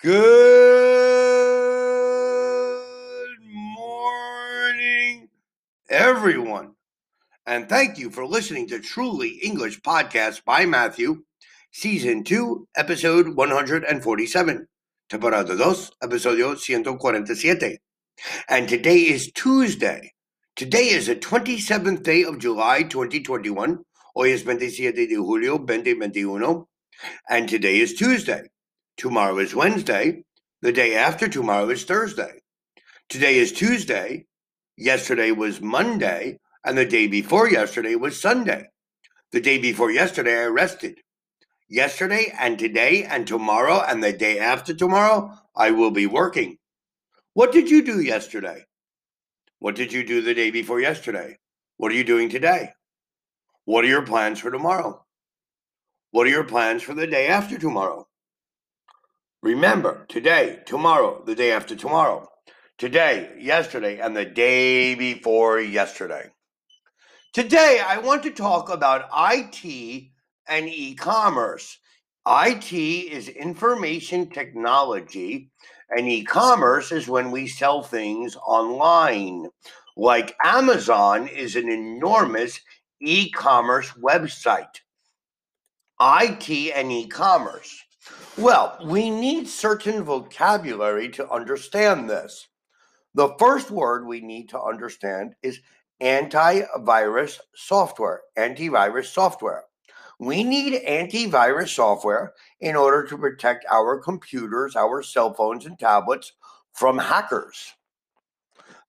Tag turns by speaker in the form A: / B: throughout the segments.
A: Good morning, everyone. And thank you for listening to Truly English Podcast by Matthew, Season 2, Episode 147. Temporada 2, Episodio 147. And today is Tuesday. Today is the 27th day of July 2021. Hoy es 27 de julio 2021. And today is Tuesday. Tomorrow is Wednesday. The day after tomorrow is Thursday. Today is Tuesday. Yesterday was Monday. And the day before yesterday was Sunday. The day before yesterday, I rested. Yesterday and today and tomorrow and the day after tomorrow, I will be working. What did you do yesterday? What did you do the day before yesterday? What are you doing today? What are your plans for tomorrow? What are your plans for the day after tomorrow? Remember, today, tomorrow, the day after tomorrow, today, yesterday, and the day before yesterday. Today, I want to talk about IT and e commerce. IT is information technology, and e commerce is when we sell things online. Like Amazon is an enormous e commerce website. IT and e commerce. Well, we need certain vocabulary to understand this. The first word we need to understand is antivirus software. Antivirus software. We need antivirus software in order to protect our computers, our cell phones, and tablets from hackers.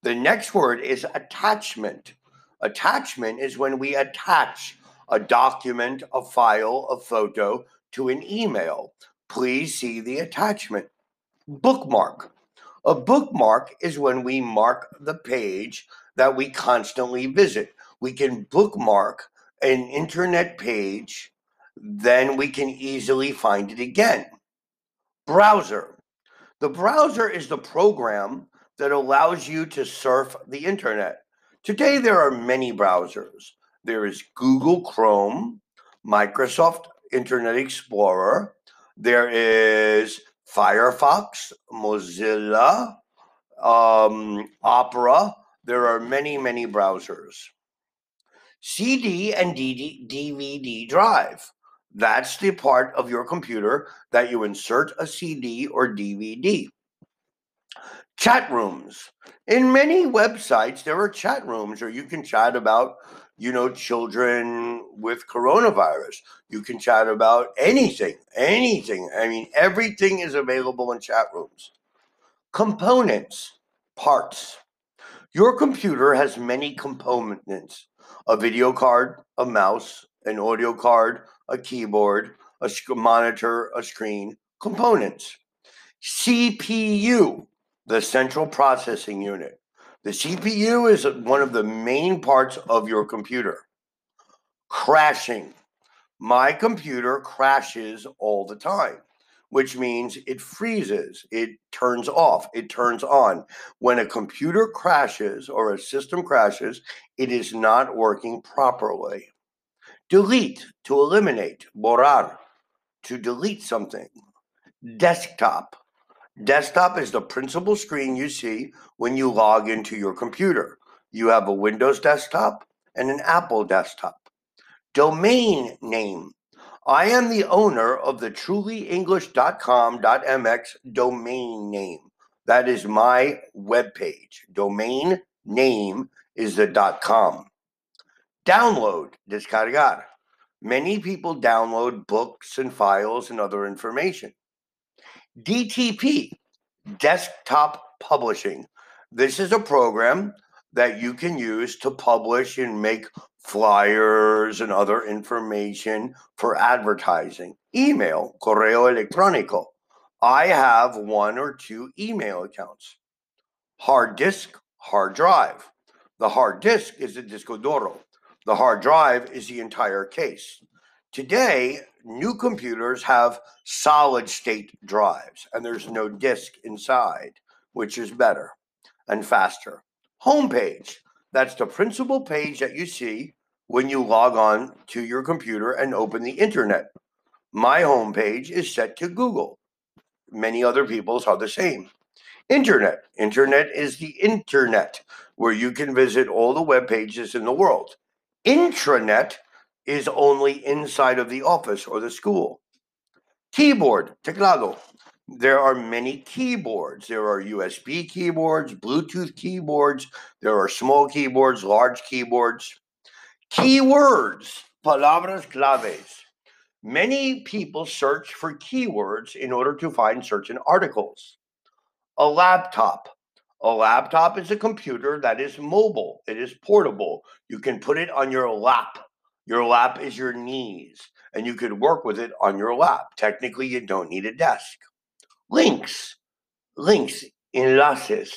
A: The next word is attachment. Attachment is when we attach a document, a file, a photo to an email please see the attachment. Bookmark. A bookmark is when we mark the page that we constantly visit. We can bookmark an internet page, then we can easily find it again. Browser. The browser is the program that allows you to surf the internet. Today, there are many browsers. There is Google Chrome, Microsoft Internet Explorer, there is Firefox, Mozilla, um, Opera. There are many, many browsers. CD and DVD drive. That's the part of your computer that you insert a CD or DVD. Chat rooms. In many websites, there are chat rooms where you can chat about you know, children with coronavirus. You can chat about anything, anything. I mean, everything is available in chat rooms. Components, parts. Your computer has many components a video card, a mouse, an audio card, a keyboard, a monitor, a screen, components. CPU, the central processing unit. The CPU is one of the main parts of your computer. Crashing. My computer crashes all the time, which means it freezes, it turns off, it turns on. When a computer crashes or a system crashes, it is not working properly. Delete, to eliminate, borrar, to delete something. Desktop, Desktop is the principal screen you see when you log into your computer. You have a Windows desktop and an Apple desktop. Domain name. I am the owner of the trulyenglish.com.mx domain name. That is my webpage. Domain name is the dot .com. Download, descargar. Many people download books and files and other information. DTP, Desktop Publishing. This is a program that you can use to publish and make flyers and other information for advertising. Email, correo electrónico. I have one or two email accounts. Hard disk, hard drive. The hard disk is the disco duro. The hard drive is the entire case. Today, new computers have solid state drives and there's no disk inside, which is better and faster. Homepage. That's the principal page that you see when you log on to your computer and open the internet. My homepage is set to Google. many other people's are the same. Internet. Internet is the internet where you can visit all the web pages in the world. Intranet is only inside of the office or the school. Keyboard, teclado. There are many keyboards. There are USB keyboards, Bluetooth keyboards, there are small keyboards, large keyboards. Keywords, palabras claves. Many people search for keywords in order to find certain articles. A laptop. A laptop is a computer that is mobile, it is portable. You can put it on your lap. Your lap is your knees, and you could work with it on your lap. Technically, you don't need a desk. Links, links, enlaces.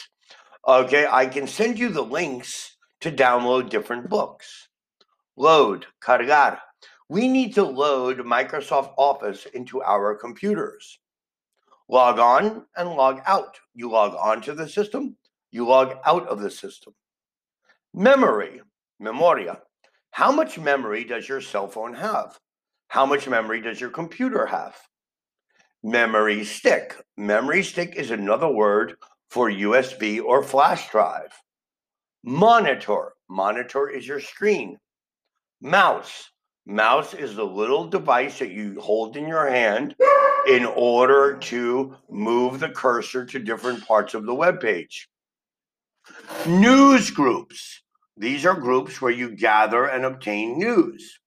A: Okay, I can send you the links to download different books. Load, cargar. We need to load Microsoft Office into our computers. Log on and log out. You log on to the system, you log out of the system. Memory, memoria. How much memory does your cell phone have? How much memory does your computer have? Memory stick. Memory stick is another word for USB or flash drive. Monitor. Monitor is your screen. Mouse. Mouse is the little device that you hold in your hand in order to move the cursor to different parts of the web page. News groups. These are groups where you gather and obtain news.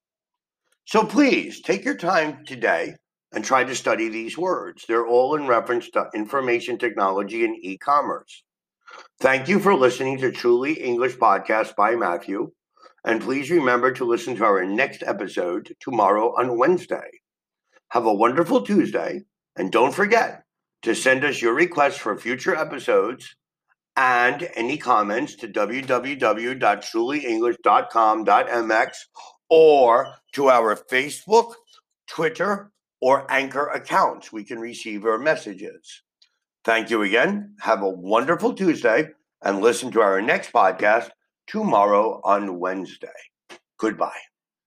A: So please take your time today and try to study these words. They're all in reference to information technology and e commerce. Thank you for listening to Truly English Podcast by Matthew. And please remember to listen to our next episode tomorrow on Wednesday. Have a wonderful Tuesday. And don't forget to send us your requests for future episodes and any comments to www.trulyenglish.com.mx or to our Facebook, Twitter, or Anchor accounts. We can receive your messages. Thank you again. Have a wonderful Tuesday and listen to our next podcast tomorrow on Wednesday. Goodbye.